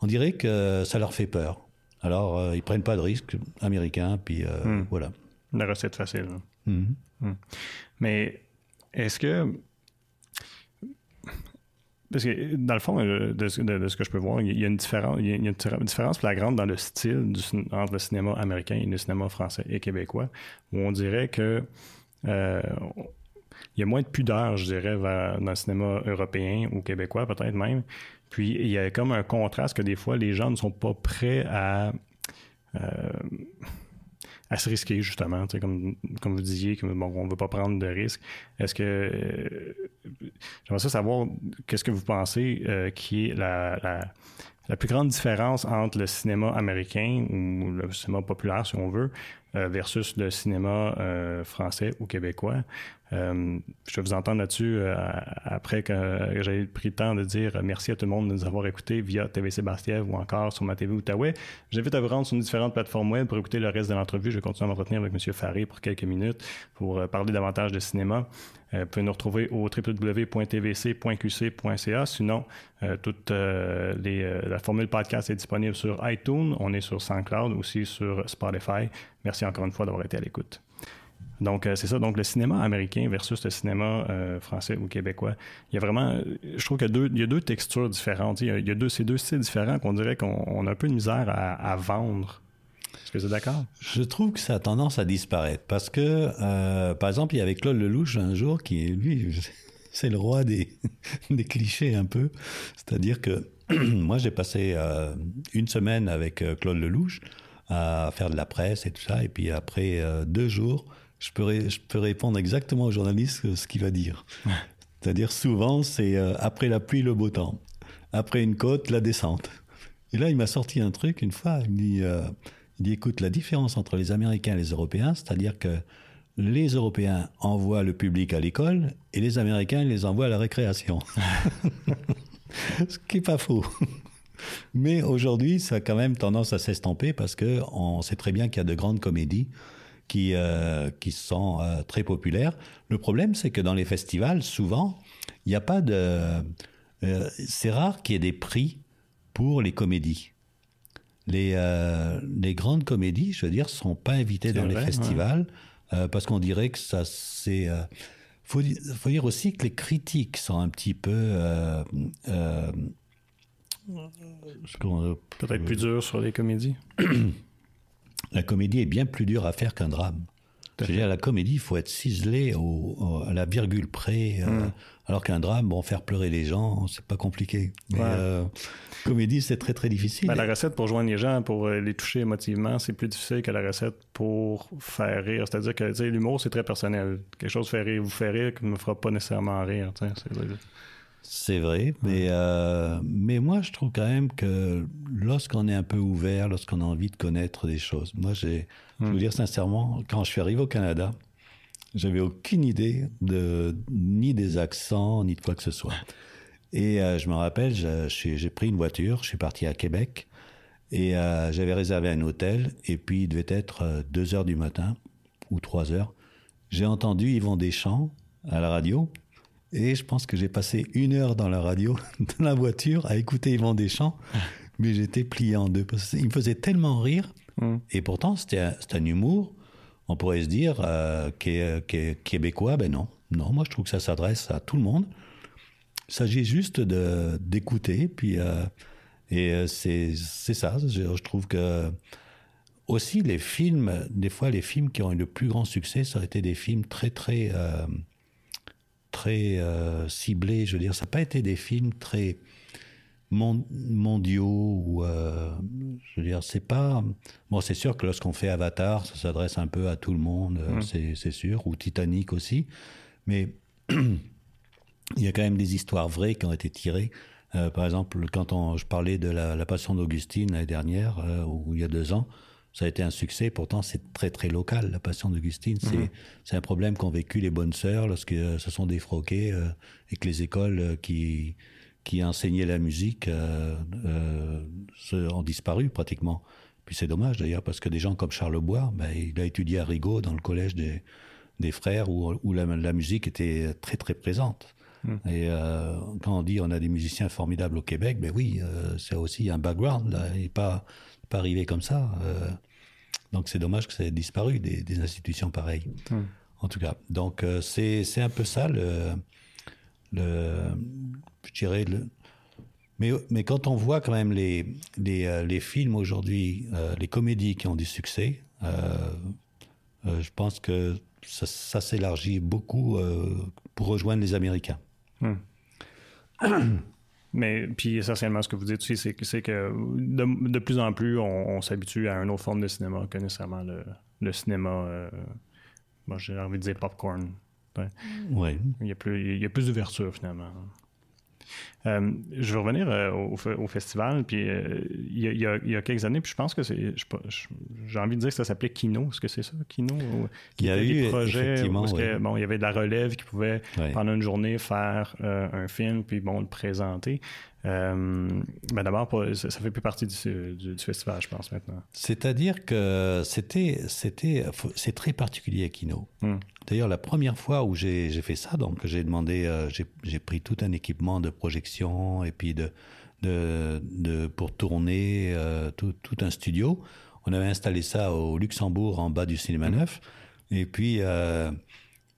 on dirait que ça leur fait peur. Alors euh, ils prennent pas de risques américains, puis hum. voilà. La recette facile. Hum. Mais est-ce que parce que, dans le fond, euh, de, ce que je peux voir, il y a une différence, il y a une différence flagrante dans le style du, entre le cinéma américain et le cinéma français et québécois, où on dirait que euh, il y a moins de pudeur, je dirais, dans le cinéma européen ou québécois, peut-être même. Puis, il y a comme un contraste que des fois, les gens ne sont pas prêts à... Euh, à se risquer, justement, comme, comme vous disiez, que, bon, on ne veut pas prendre de risques. Est-ce que. Euh, j'aimerais savoir qu'est-ce que vous pensez euh, qui est la, la, plus grande différence entre le cinéma américain ou le cinéma populaire, si on veut, versus le cinéma français ou québécois? Euh, je vais vous entendre là-dessus après que, j'ai pris le temps de dire merci à tout le monde de nous avoir écoutés via TV Sébastien ou encore sur ma TV Outaouais. J'invite à vous rendre sur différentes plateformes web pour écouter le reste de l'entrevue. Je vais continuer à m'entretenir avec M. Faré pour quelques minutes pour parler davantage de cinéma. vous pouvez nous retrouver au www.tvc.qc.ca. Sinon, toute la formule podcast est disponible sur iTunes. On est sur SoundCloud, aussi sur Spotify. Merci encore une fois d'avoir été à l'écoute. Donc, euh, c'est ça. Donc, le cinéma américain versus le cinéma euh, français ou québécois. Il y a vraiment, je trouve qu'il y a deux, textures différentes. Il y a, deux, ces deux styles différents qu'on dirait qu'on a un peu de misère à, vendre. Est-ce que êtes d'accord? Je trouve que ça a tendance à disparaître parce que, euh, par exemple, il y avait Claude Lelouch un jour qui, lui, [LAUGHS] c'est le roi [LAUGHS] des, clichés un peu. C'est-à-dire que [CLEARS THROAT] moi, j'ai passé une semaine avec Claude Lelouch à faire de la presse et tout ça. Et puis après deux jours, je peux, je peux répondre exactement au journaliste ce qu'il va dire. [LAUGHS] C'est-à-dire souvent, c'est euh, après la pluie, le beau temps. Après une côte, la descente. Et là, il m'a sorti un truc une fois. Il me dit, euh, il dit, écoute, la différence entre les Américains et les Européens, c'est-à-dire que les Européens envoient le public à l'école et les Américains les envoient à la récréation. [LAUGHS] [LAUGHS] Ce qui n'est pas faux. Mais aujourd'hui, ça a quand même tendance à s'estomper parce que on sait très bien qu'il y a de grandes comédies qui, euh, qui sont euh, très populaires. Le problème, c'est que dans les festivals, souvent, il n'y a pas de... Euh, c'est rare qu'il y ait des prix pour les comédies. Les, les grandes comédies, je veux dire, ne sont pas invitées dans les festivals parce qu'on dirait que ça, c'est... Il faut, faut, dire aussi que les critiques sont un petit peu Peut-être plus dur sur les comédies. [CLEARS THROAT] la comédie est bien plus dure à faire qu'un drame. Je veux dire, la comédie, il faut être ciselé au, à la virgule près. Euh, hmm. alors qu'un drame, bon, faire pleurer les gens, c'est pas compliqué. Mais euh, comédie, c'est très très difficile. Ben, la recette pour joindre les gens, pour euh, les toucher émotivement, c'est plus difficile que la recette pour faire rire. C'est-à-dire que l'humour, c'est très personnel. Quelque chose fait rire, vous fait rire, qui ne me fera pas nécessairement rire. C'est vrai, mais, euh, mais moi je trouve quand même que lorsqu'on est un peu ouvert, lorsqu'on a envie de connaître des choses, moi j'ai, je veux hmm. dire sincèrement, quand je suis arrivé au Canada, j'avais aucune idée de ni des accents ni de quoi que ce soit. [LAUGHS] Et euh, je me rappelle, j'ai pris une voiture, je suis parti à Québec et euh, j'avais réservé un hôtel et puis il devait être 2 heures du matin ou 3 heures. J'ai entendu Yvon Deschamps à la radio et je pense que j'ai passé une heure dans la radio, [LAUGHS] dans la voiture, à écouter Yvan Deschamps. Mais j'étais plié en deux. Parce il me faisait tellement rire. Mm. Et pourtant, c'était un, un, humour. on pourrait se dire québécois, ben non. Non, moi je trouve que ça s'adresse à tout le monde. Il s'agit juste d'écouter, puis et c'est ça. Je, je, trouve que aussi les films, des fois les films qui ont eu le plus grand succès, ça a été des films très très très euh, ciblés. Je veux dire, ça n'a pas été des films très mondiaux ou euh, je veux dire c'est pas bon c'est sûr que lorsqu'on fait Avatar ça s'adresse un peu à tout le monde euh, mmh. c'est sûr ou Titanic aussi mais [CLEARS THROAT] il y a quand même des histoires vraies qui ont été tirées par exemple quand on, je parlais de la, la Passion d'Augustine l'année dernière ou il y a deux ans ça a été un succès. Pourtant, c'est très très local. La passion d'Augustine, c'est c'est un problème qu'ont vécu les bonnes sœurs lorsque euh, se sont défroquées euh, et que les écoles euh, qui qui enseignaient la musique euh, ont disparu pratiquement. Puis c'est dommage d'ailleurs parce que des gens comme Charles Bois, ben, il a étudié à Rigaud dans le collège des, des frères où, où la, la, musique était très très présente. Mhm. Et quand on dit on a des musiciens formidables au Québec, ben oui, c'est aussi un background là, et pas pas arrivé comme ça. Euh, donc c'est dommage que ça ait disparu des, institutions pareilles. Hmm. En tout cas, donc euh, c'est un peu ça le, le je dirais le, mais, mais quand on voit quand même les, les, euh, les films aujourd'hui, les comédies qui ont du succès, je pense que ça, s'élargit beaucoup pour rejoindre les Américains. Hmm. [CLEARS THROAT] Mais puis essentiellement, ce que vous dites aussi, c'est que, c'est que de, plus en plus, on, s'habitue à une autre forme de cinéma que nécessairement le, le cinéma, euh, j'ai envie de dire popcorn. Ouais. Il, y a plus, il y a plus d'ouverture finalement. Euh, je vais revenir euh, au, festival, puis euh, il, y a, quelques années, puis je pense que c'est. J'ai envie de dire que ça s'appelait Kino. Est-ce que c'est ça, Kino Il y a eu des projets où bon, il y avait de la relève qui pouvait, pendant une journée, faire un film, puis bon, le présenter. Euh, ben d'abord, ça, fait plus partie du, festival, je pense, maintenant. C'est-à-dire que c'était, c'était, c'est très particulier à Kino. Hmm. D'ailleurs, la première fois où j'ai, fait ça, donc j'ai demandé, j'ai, pris tout un équipement de projection et puis de, de, de pour tourner euh, tout, tout, un studio. On avait installé ça au Luxembourg, en bas du cinéma hmm. neuf. Et puis,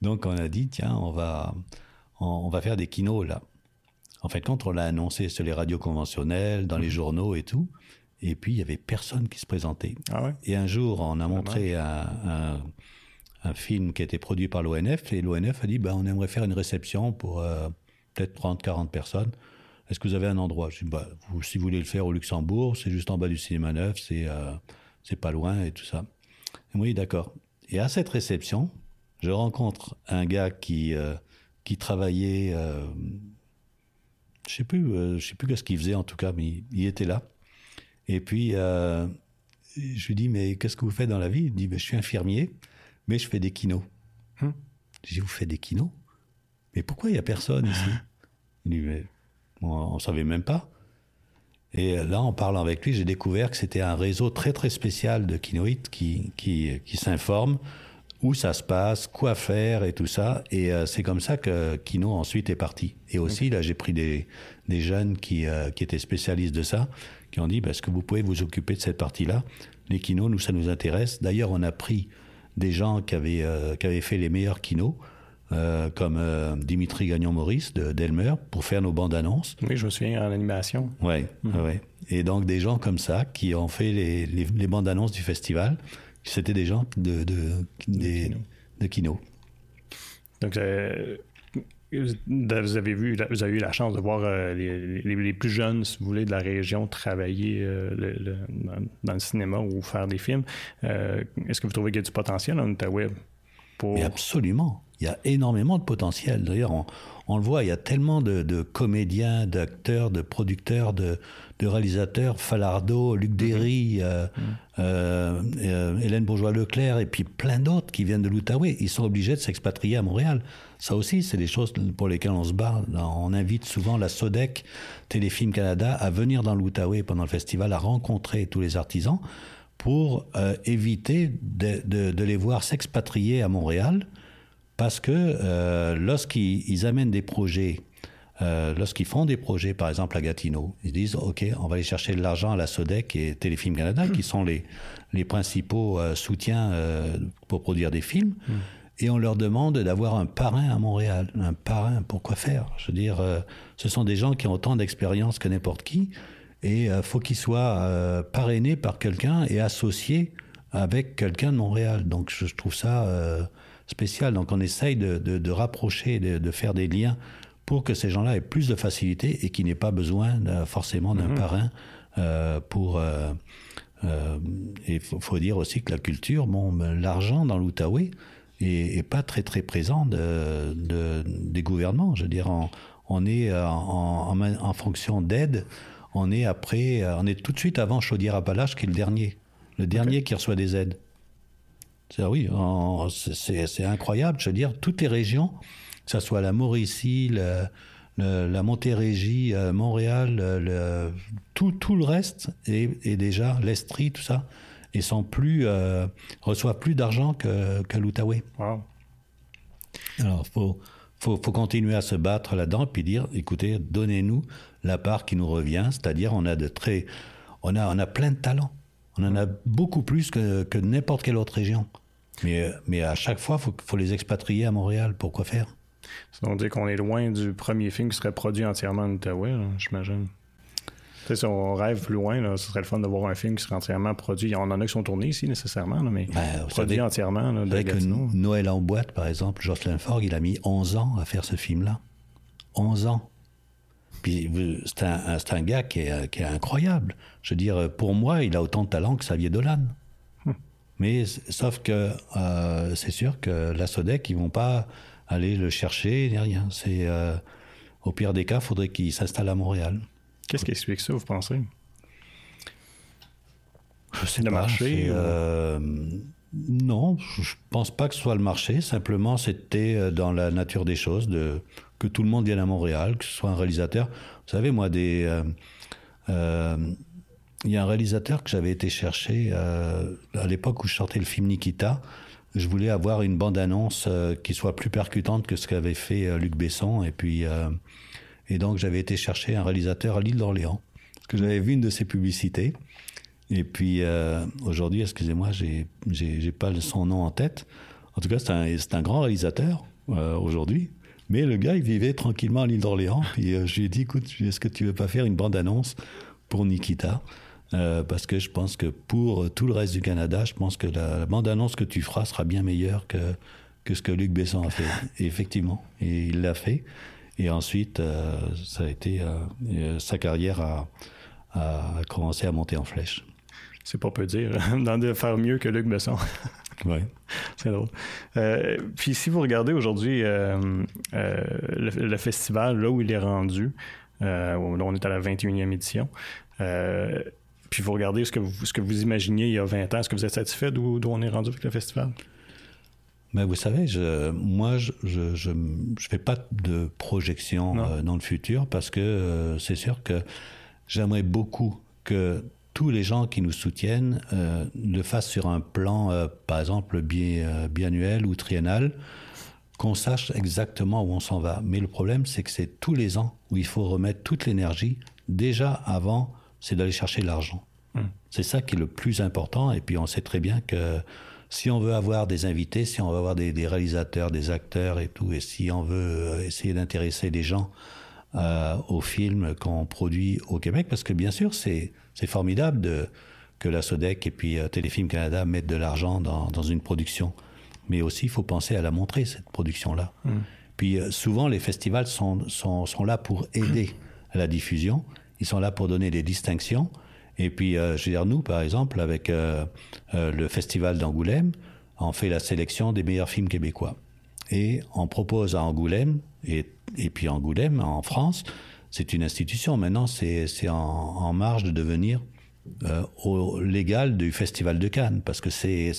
donc, on a dit, tiens, on va, on va faire des kinos là. En fait, quand on l'a annoncé sur les radios conventionnelles, dans les mhm. journaux et tout, et puis il y avait personne qui se présentait. Ah et un jour, on a montré un, film qui a été produit par l'ONF, et l'ONF a dit, ben, on aimerait faire une réception pour euh, peut-être 30, 40 personnes. Est-ce que vous avez un endroit? Je dis, bah, si vous voulez le faire au Luxembourg, c'est juste en bas du cinéma neuf, c'est euh, c'est pas loin et tout ça. oui, d'accord. Et à cette réception, je rencontre un gars qui, euh, qui travaillait je sais plus, euh, je sais plus ce qu'il faisait en tout cas, mais il, était là. Et puis euh, je lui dis mais qu'est-ce que vous faites dans la vie? Il dit ben, je suis infirmier, mais je fais des kinos. Hum. Je dis vous faites des kinos? Mais pourquoi il y a personne ici? Il dit mais on, ne savait même pas. Et là, en parlant avec lui, j'ai découvert que c'était un réseau très très spécial de kinoïdes qui, qui, qui s'informent où ça se passe, quoi faire et tout ça. Et euh, c'est comme ça que Kino ensuite est parti. Et aussi, là, j'ai pris des, des jeunes qui, euh, qui étaient spécialistes de ça, qui ont dit, parce bah, que vous pouvez vous occuper de cette partie-là? Les kinos, nous, ça nous intéresse. D'ailleurs, on a pris des gens qui avaient, euh, qui avaient fait les meilleurs kinos. Comme Dimitri Gagnon-Maurice de Delmer pour faire nos bandes annonces. Oui, je me souviens en animation. Ouais, mhm. ouais. Et donc des gens comme ça qui ont fait les, les, les bandes annonces du festival c'était des gens de, de, de, kino. Donc, euh, vous avez vu, vous avez eu la chance de voir euh, les, les, plus jeunes, si vous voulez, de la région travailler euh, le, dans, le cinéma ou faire des films. Est-ce que vous trouvez qu'il y a du potentiel en Outaouais? Pour... absolument. Il y a énormément de potentiel. D'ailleurs, on, on, le voit, il y a tellement de, de comédiens, d'acteurs, de producteurs, de, de réalisateurs, Falardeau, Luc Derry, mhm. euh, mhm. Euh, euh, Hélène Bourgeois-Leclerc, et puis plein d'autres qui viennent de l'Outaouais. Ils sont obligés de s'expatrier à Montréal. Ça aussi, c'est des choses pour lesquelles on se bat. On invite souvent la SODEC, Téléfilm Canada, à venir dans l'Outaouais pendant le festival, à rencontrer tous les artisans pour éviter de, de, de, les voir s'expatrier à Montréal, parce que lorsqu'ils amènent des projets lorsqu'ils font des projets, par exemple à Gatineau, ils disent OK, on va aller chercher de l'argent à la Sodec et Téléfilm Canada, qui sont les, les principaux soutiens pour produire des films. Mm. Et on leur demande d'avoir un parrain à Montréal. Un parrain, pourquoi faire? Je veux dire, ce sont des gens qui ont autant d'expérience que n'importe qui. Et il faut qu'ils soient parrainés par quelqu'un et associés avec quelqu'un de Montréal. Donc je, trouve ça euh, spécial. Donc on essaye de, de, rapprocher, de, de, faire des liens pour que ces gens-là aient plus de facilité et qu'ils n'aient pas besoin forcément d'un mhm. parrain euh, pour... Euh, il faut, dire aussi que la culture, bon, l'argent dans l'Outaouais est, pas très très présent de, des gouvernements. Je veux dire, on, on est en, en, en fonction d'aide, on est après, on est tout de suite avant Chaudière-Appalaches qui est le dernier le dernier qui reçoit des aides. C'est, oui, c'est incroyable. Je veux dire, toutes les régions, que ce soit la Mauricie, la Montérégie, euh, Montréal, le, tout, tout, le reste est, déjà l'Estrie, tout ça, et sont plus, euh, reçoivent plus d'argent que, que l'Outaouais. Alors, il faut, faut, faut, continuer à se battre là-dedans, puis dire, écoutez, donnez-nous la part qui nous revient, c'est-à-dire on a de très, on a, on a plein de talents. On en a beaucoup plus que, que n'importe quelle autre région. Mais, mais à chaque fois, il faut, faut, les expatrier à Montréal. Pourquoi faire? Veut dire qu'on est loin du premier film qui serait produit entièrement en Outaouais, j'imagine. Si on rêve plus loin, là, ce serait le fun de voir un film qui serait entièrement produit. On en a qui sont tournés ici nécessairement, mais ben, produit entièrement. Là, de Noël en boîte, par exemple, Jocelyn Forgue, il a mis 11 ans à faire ce film-là. 11 ans. Puis c'est un, un, gars qui est, qui est, incroyable. Je veux dire, pour moi, il a autant de talent que Xavier Dolan. Hmm. Mais sauf que euh, c'est sûr que la Sodec, ils vont pas aller le chercher ni rien. C'est euh, au pire des cas, il faudrait qu'il s'installe à Montréal. Qu'est-ce qui explique ça, vous pensez? Je sais le marché. Euh, non, je pense pas que ce soit le marché. Simplement, c'était dans la nature des choses de que tout le monde vienne à Montréal, que ce soit un réalisateur. Vous savez, moi, euh, euh, il y a un réalisateur que j'avais été chercher euh, à l'époque où je sortais le film Nikita. Je voulais avoir une bande-annonce qui soit plus percutante que ce qu'avait fait Luc Besson. Et puis, et donc, j'avais été chercher un réalisateur à l'île d'Orléans, que j'avais vu une de ses publicités. Et puis, aujourd'hui, excusez-moi, j'ai, j'ai, pas son nom en tête. En tout cas, c'est un grand réalisateur aujourd'hui. Mais le gars, il vivait tranquillement à l'île d'Orléans. Puis euh, je lui ai dit, écoute, est-ce que tu veux pas faire une bande-annonce pour Nikita? Euh, Parce que je pense que pour tout le reste du Canada, je pense que la, bande-annonce que tu feras sera bien meilleure que, que ce que Luc Besson a fait. Et effectivement, et il l'a fait. Et ensuite, euh, ça a été sa carrière a, a commencé à monter en flèche. C'est pas peu dire, [LAUGHS] de faire mieux que Luc Besson. [LAUGHS] Oui. C'est drôle. Euh, puis si vous regardez aujourd'hui euh, euh, le, festival, là où il est rendu, on est à la 21e édition, puis vous regardez ce que vous, ce que vous imaginiez il y a 20 ans, est-ce que vous êtes satisfait d'où on est rendu avec le festival? Mais vous savez, je, moi, je je, je, fais pas de projection dans le futur parce que c'est sûr que j'aimerais beaucoup que tous les gens qui nous soutiennent euh, le fassent sur un plan, euh, par exemple, euh, biannuel ou triennal, qu'on sache exactement où on s'en va. Mais le problème, c'est que c'est tous les ans où il faut remettre toute l'énergie. Déjà avant, c'est d'aller chercher l'argent. Hum. C'est ça qui est le plus important. Et puis on sait très bien que si on veut avoir des invités, si on veut avoir des, des réalisateurs, des acteurs et tout, et si on veut essayer d'intéresser des gens euh, aux films qu'on produit au Québec, parce que bien sûr, c'est formidable de, que la Sodec et puis euh, Téléfilm Canada mettent de l'argent dans, dans, une production. Mais aussi, il faut penser à la montrer, cette production-là. Mm. Puis euh, souvent, les festivals sont, sont, sont, là pour aider à la diffusion. Ils sont là pour donner des distinctions. Et puis, euh, je veux dire, nous, par exemple, avec le Festival d'Angoulême, on fait la sélection des meilleurs films québécois. Et on propose à Angoulême, et, et puis Angoulême, en France, c'est une institution. Maintenant, c'est en, en, marge de devenir euh, au légal du Festival de Cannes, parce que c'est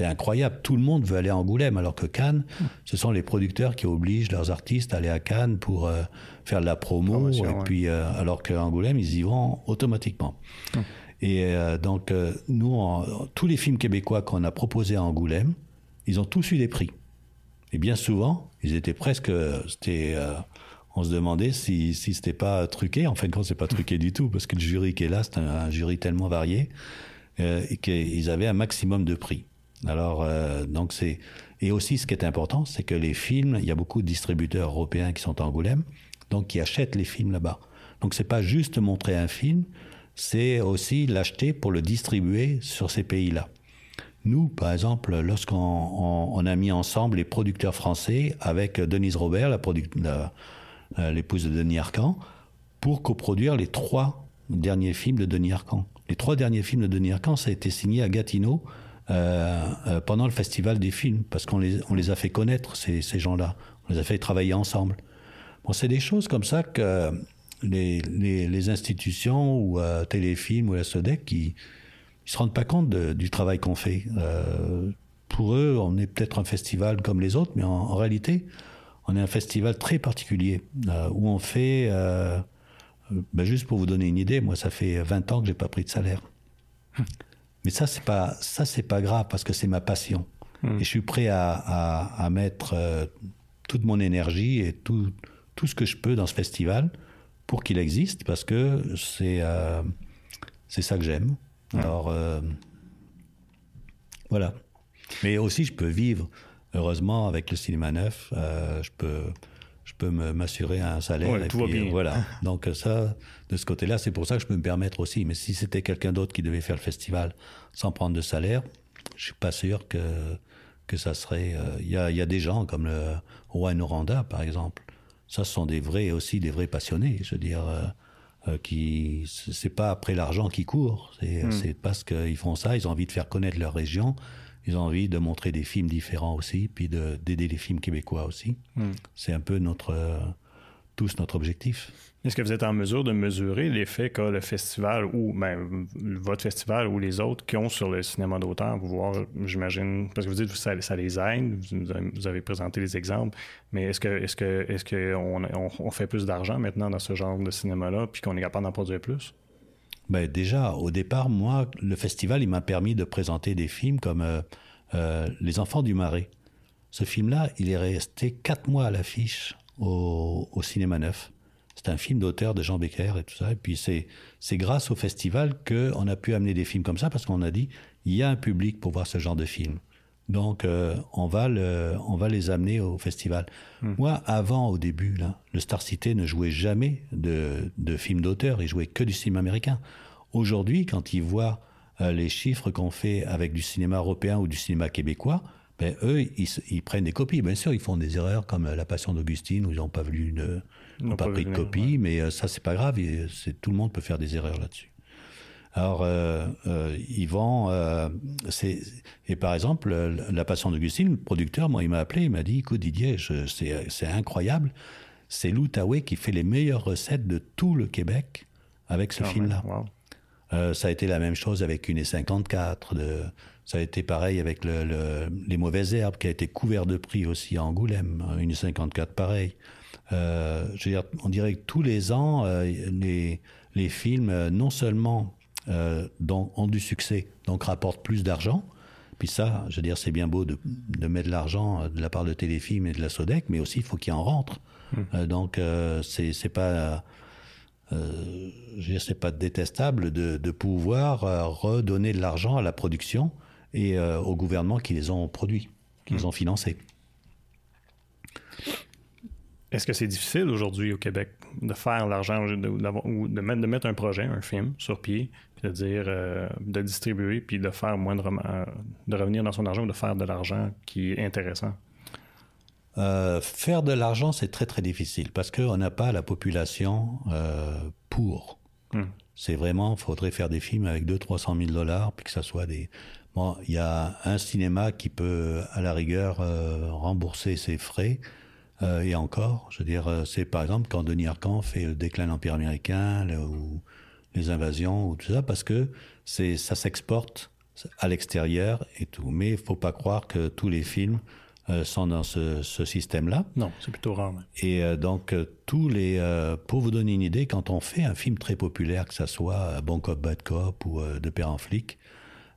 incroyable. Tout le monde veut aller à Angoulême, alors que Cannes, ce sont les producteurs qui obligent leurs artistes à aller à Cannes pour euh, faire de la promo, et puis euh, alors qu'à Angoulême, ils y vont automatiquement. Hum. Et donc, nous, tous les films québécois qu'on a proposés à Angoulême, ils ont tous eu des prix. Et bien souvent, ils étaient presque, c'était on se demandait si, si c'était pas truqué. En de compte, c'est pas truqué du tout, parce que le jury qui est là, c'est un, jury tellement varié euh, qu'ils avaient un maximum de prix. Alors, euh, donc c'est et aussi ce qui est important, c'est que les films, il y a beaucoup de distributeurs européens qui sont à Angoulême, donc qui achètent les films là-bas. Donc c'est pas juste montrer un film, c'est aussi l'acheter pour le distribuer sur ces pays-là. Nous, par exemple, lorsqu'on on, a mis ensemble les producteurs français avec Denise Robert, euh, l'épouse de Denis Arcan, pour coproduire les trois derniers films de Denis Arcan. Les trois derniers films de Denis Arcan, ça a été signé à Gatineau euh, euh, pendant le festival des films, parce qu'on les, on les a fait connaître, ces, gens-là. On les a fait travailler ensemble. Bon, c'est des choses comme ça que les, institutions ou Téléfilm ou la SODEC, qui ne se rendent pas compte du travail qu'on fait. Euh, pour eux, on est peut-être un festival comme les autres, mais en, en réalité, on est un festival très particulier euh, où on fait, euh, ben juste pour vous donner une idée, moi ça fait 20 ans que j'ai pas pris de salaire. Mais ça c'est pas ça c'est pas grave parce que c'est ma passion hmm. et je suis prêt à, à, mettre euh, toute mon énergie et tout tout ce que je peux dans ce festival pour qu'il existe parce que c'est c'est ça que j'aime. Alors voilà. Mais aussi je peux vivre heureusement, avec le cinéma neuf, euh, je peux je peux m'assurer un salaire. et puis, Voilà. [LAUGHS] Donc ça, de ce côté-là, c'est pour ça que je peux me permettre aussi. Mais si c'était quelqu'un d'autre qui devait faire le festival sans prendre de salaire, je suis pas sûr que que ça serait. Euh, il y, a, y, a, des gens comme le roi Noranda, par exemple. Ça, ce sont des vrais aussi des vrais passionnés. Je veux dire. Euh, qui c'est pas après l'argent qui court, c'est hmm. parce qu'ils font ça, ils ont envie de faire connaître leur région, ils ont envie de montrer des films différents aussi, puis d'aider les films québécois aussi. Hmm. C'est un peu notre, euh, tous notre objectif. Est-ce que vous êtes en mesure de mesurer l'effet qu'a le festival ou ben, votre festival ou les autres qui ont sur le cinéma d'auteur? Pour voir, j'imagine, parce que vous dites que ça, ça les aide, vous avez présenté les exemples, mais est-ce que est-ce que est-ce qu'on on, fait plus d'argent maintenant dans ce genre de cinéma-là, puis qu'on est capable d'en produire plus? ben Déjà, au départ, moi, le festival, il m'a permis de présenter des films comme euh, euh, Les Enfants du Marais. Ce film-là, il est resté quatre mois à l'affiche au, au, Cinéma Neuf. C'est un film d'auteur de Jean Becker et tout ça. Et puis c'est c'est grâce au festival qu'on a pu amener des films comme ça parce qu'on a dit il y a un public pour voir ce genre de film. Donc euh, on va le, on va les amener au festival. Hmm. Moi, avant, au début, là, le Star City ne jouait jamais de, de films d'auteur, il jouait que du cinéma américain. Aujourd'hui, quand ils voient euh, les chiffres qu'on fait avec du cinéma européen ou du cinéma québécois, ben, eux, ils, ils, prennent des copies. Bien sûr, ils font des erreurs comme La Passion d'Augustine où ils n'ont pas vu, n'ont pas, pris de copie, mais euh, ça, c'est pas grave. Tout le monde peut faire des erreurs là-dessus. Alors, euh, euh, euh, c'est et par exemple, la Passion d'Augustine, le producteur, moi, il m'a appelé, il m'a dit, écoute Didier, c'est incroyable, c'est l'Outaouais qui fait les meilleures recettes de tout le Québec avec ce ah film-là. Euh, ça a été la même chose avec une 54. De, ça a été pareil avec le, le, les mauvaises herbes qui a été couvert de prix aussi à Angoulême. Une 54 pareil. Euh, je veux dire, on dirait que tous les ans, euh, les, les films, non seulement euh, ont du succès, donc rapportent plus d'argent. Puis ça, je veux dire, c'est bien beau de, de mettre de l'argent de la part de Téléfilm et de la Sodec, mais aussi il faut qu'il en rentre. Euh, donc euh, c'est pas euh, c'est pas détestable de, de pouvoir euh, redonner de l'argent à la production et euh, au gouvernement qui les ont produits, qui les hmm. ont financés. Est-ce que c'est difficile aujourd'hui au Québec de faire l'argent ou de, mettre, de mettre un projet, un film sur pied, de dire euh, de distribuer puis de faire moins de, de revenir dans son argent ou de faire de l'argent qui est intéressant? Euh, faire de l'argent, c'est très très difficile parce qu'on n'a pas la population euh, pour. Hmm. C'est vraiment, il faudrait faire des films avec 200-300 000 dollars puis que ça soit des. Bon, il y a un cinéma qui peut, à la rigueur, euh, rembourser ses frais euh, et encore, je veux dire, euh, c'est par exemple quand Denis Arcand fait le déclin de l'Empire américain ou les invasions ou tout ça, parce que c'est ça s'exporte à l'extérieur et tout. Mais il faut pas croire que tous les films euh, sont dans ce, ce système-là. Non, c'est plutôt rare. Et euh, donc tous les, pour vous donner une idée, quand on fait un film très populaire, que ça soit Bon cop, bad cop ou De père en flic,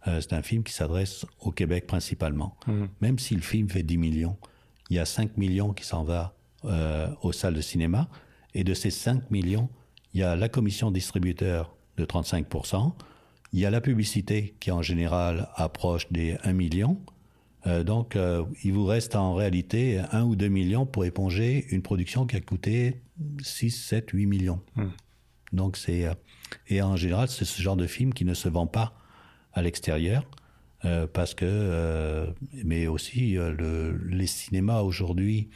c'est un film qui s'adresse au Québec principalement. Mmh. Même si le film fait 10 millions, il y a 5 millions qui s'en va aux salles de cinéma. Et de ces 5 millions, il y a la commission distributeur de 35%, il y a la publicité qui en général approche des 1 million. Euh, donc euh, il vous reste en réalité 1 ou 2 millions pour éponger une production qui a coûté 6, 7, 8 millions. Hmm. Donc c'est euh, et en général c'est ce genre de film qui ne se vend pas à l'extérieur parce que mais aussi le, les cinémas aujourd'hui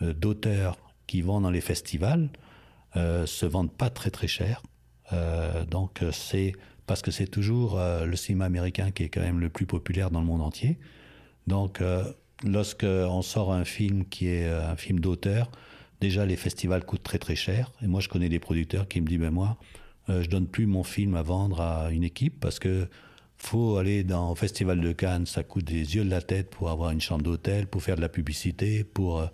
d'auteurs qui vont dans les festivals se vendent pas très très cher. donc c'est parce que c'est toujours euh, le cinéma américain qui est quand même le plus populaire dans le monde entier. Donc, euh, lorsqu'on sort un film qui est euh, un film d'auteur, déjà les festivals coûtent très très cher. Et moi, je connais des producteurs qui me disent, ben moi, je donne plus mon film à vendre à une équipe parce que faut aller dans au festival de Cannes, ça coûte des yeux de la tête pour avoir une chambre d'hôtel, pour faire de la publicité, pour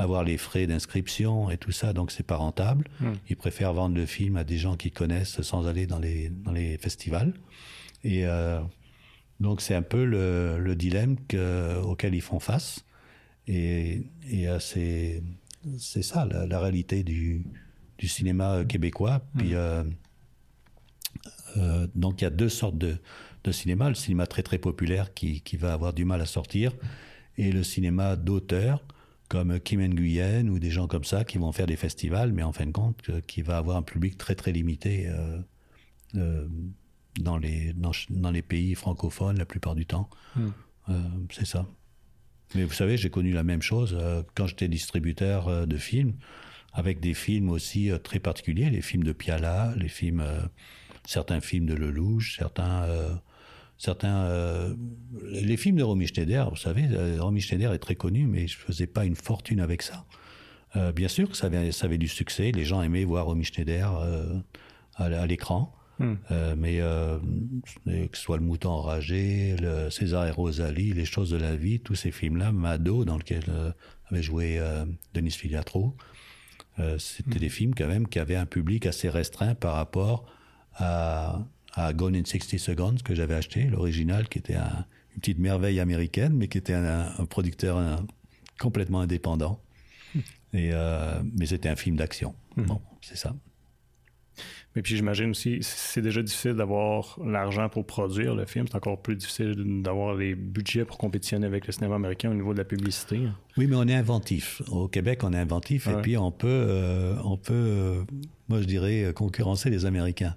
avoir les frais d'inscription et tout ça, donc c'est pas rentable. Hmm. Ils préfèrent vendre le film à des gens qui connaissent sans aller dans les, dans les festivals. Et euh, donc c'est un peu le, le dilemme que, auquel ils font face. Et, et euh, c'est, c'est ça la, réalité du, du, cinéma québécois. Hmm. Puis euh, euh, donc il y a deux sortes de, de cinéma. Le cinéma très très populaire qui, qui va avoir du mal à sortir et le cinéma d'auteur comme Kim Nguyen ou des gens comme ça qui vont faire des festivals, mais en fin de compte, euh, qui va avoir un public très très limité euh, euh, dans, les, dans, les pays francophones la plupart du temps. Hmm. c'est ça. Mais vous savez, j'ai connu la même chose quand j'étais distributeur de films, avec des films aussi très particuliers, les films de Piala, les films, certains films de Lelouch, certains certains. Euh, les films de Romy Schneider, vous savez, euh, Romy Schneider est très connu, mais je faisais pas une fortune avec ça. Euh, bien sûr que ça avait, ça avait, du succès, les gens aimaient voir Romy Schneider à, l'écran. Hmm. mais que ce soit le mouton enragé, le César et Rosalie, les choses de la vie, tous ces films-là, Mado, dans lequel avait joué Denis Filiatro, c'était hmm. des films quand même qui avaient un public assez restreint par rapport à, à Gone in 60 Seconds que j'avais acheté, l'original qui était une petite merveille américaine, mais qui était un, producteur complètement indépendant. Hmm. Et, euh, mais c'était un film d'action. Hmm. Bon, c'est ça. Mais puis j'imagine aussi, c'est déjà difficile d'avoir l'argent pour produire le film. C'est encore plus difficile d'avoir les budgets pour compétitionner avec le cinéma américain au niveau de la publicité. Oui, mais on est inventif. Au Québec, on est inventif et puis on peut, euh, on peut, euh, moi je dirais, concurrencer les Américains.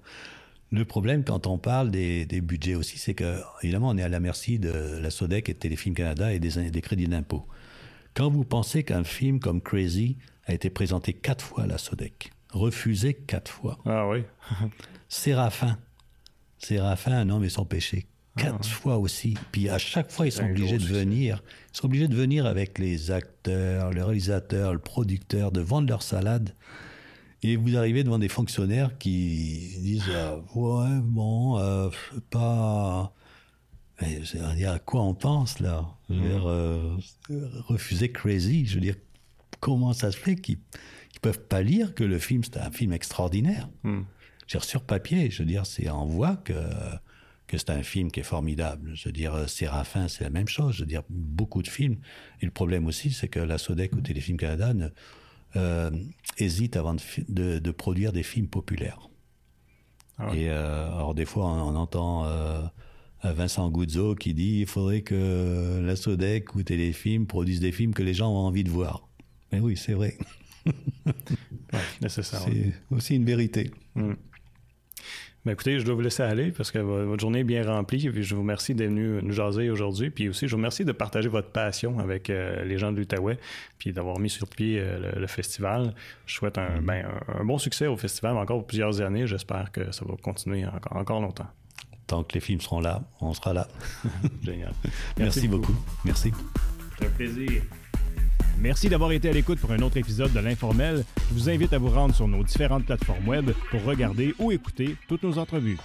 Le problème, quand on parle des, budgets aussi, c'est que, évidemment, on est à la merci de la SODEC et de Téléfilm Canada et des, des crédits d'impôt. Quand vous pensez qu'un film comme Crazy a été présenté quatre fois à la SODEC, refusé quatre fois. Ah oui. [LAUGHS] Séraphin. Séraphin, un homme et son péché. Quatre ah. fois aussi. Puis à chaque fois, ils sont obligés de venir. Ils sont obligés de venir avec les acteurs, le réalisateur, le producteur, de vendre leur salade. Et vous arrivez devant des fonctionnaires qui disent euh, ouais bon euh, pas mais, dire à quoi on pense là? Je veux dire, euh, refuser crazy je veux dire comment ça se fait qu'ils ne peuvent pas lire que le film c'est un film extraordinaire? Mmh. sur papier je veux dire c'est en voix que que c'est un film qui est formidable. Je veux dire, Séraphin, c'est la même chose. Je veux dire, beaucoup de films. Et le problème aussi, c'est que la Sodec ou Téléfilm Canada ne, euh, hésite avant de, de, produire des films populaires. Ah Et euh, alors des fois, on, entend euh, Vincent Guzzo qui dit il faudrait que la Sodec ou Téléfilm produisent des films que les gens ont envie de voir. Mais oui, c'est vrai. [LAUGHS] ouais, c'est aussi une vérité. Mm. Ben, écoutez, je dois vous laisser aller parce que votre journée est bien remplie. Puis je vous remercie d'être venu nous jaser aujourd'hui. Puis aussi, je vous remercie de partager votre passion avec euh, les gens de l'Outaouais puis d'avoir mis sur pied euh, le, festival. Je souhaite un, mm-hmm. ben, un, bon succès au festival encore plusieurs années. J'espère que ça va continuer encore, encore longtemps. Tant que les films seront là, on sera là. [LAUGHS] Génial. [LAUGHS] Merci, beaucoup. Merci. C'est un plaisir. Merci d'avoir été à l'écoute pour un autre épisode de l'Informel. Je vous invite à vous rendre sur nos différentes plateformes web pour regarder ou écouter toutes nos entrevues.